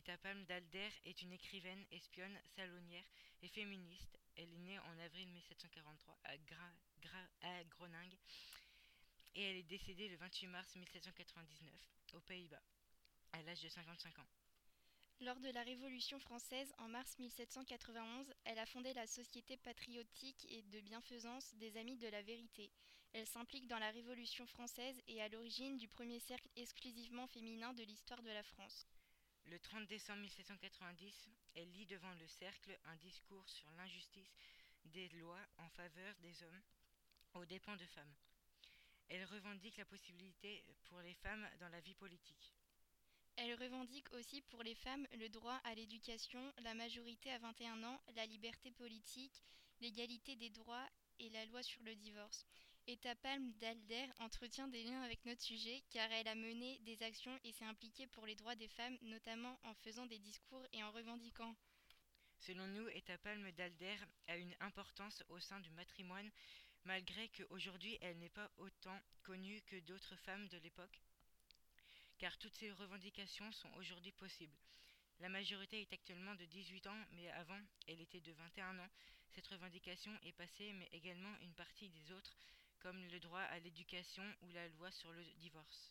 Eta Palm d'Alder est une écrivaine, espionne, salonnière et féministe. Elle est née en avril 1743 à, à Groningue et elle est décédée le 28 mars 1799 aux Pays-Bas à l'âge de 55 ans. Lors de la Révolution française, en mars 1791, elle a fondé la Société patriotique et de bienfaisance des Amis de la Vérité. Elle s'implique dans la Révolution française et à l'origine du premier cercle exclusivement féminin de l'histoire de la France. Le 30 décembre 1790, elle lit devant le cercle un discours sur l'injustice des lois en faveur des hommes aux dépens de femmes. Elle revendique la possibilité pour les femmes dans la vie politique. Elle revendique aussi pour les femmes le droit à l'éducation, la majorité à 21 ans, la liberté politique, l'égalité des droits et la loi sur le divorce. Eta Palm d'Alder entretient des liens avec notre sujet car elle a mené des actions et s'est impliquée pour les droits des femmes, notamment en faisant des discours et en revendiquant. Selon nous, Eta Palm d'Alder a une importance au sein du matrimoine, malgré qu'aujourd'hui elle n'est pas autant connue que d'autres femmes de l'époque car toutes ces revendications sont aujourd'hui possibles. La majorité est actuellement de 18 ans, mais avant, elle était de 21 ans. Cette revendication est passée, mais également une partie des autres, comme le droit à l'éducation ou la loi sur le divorce.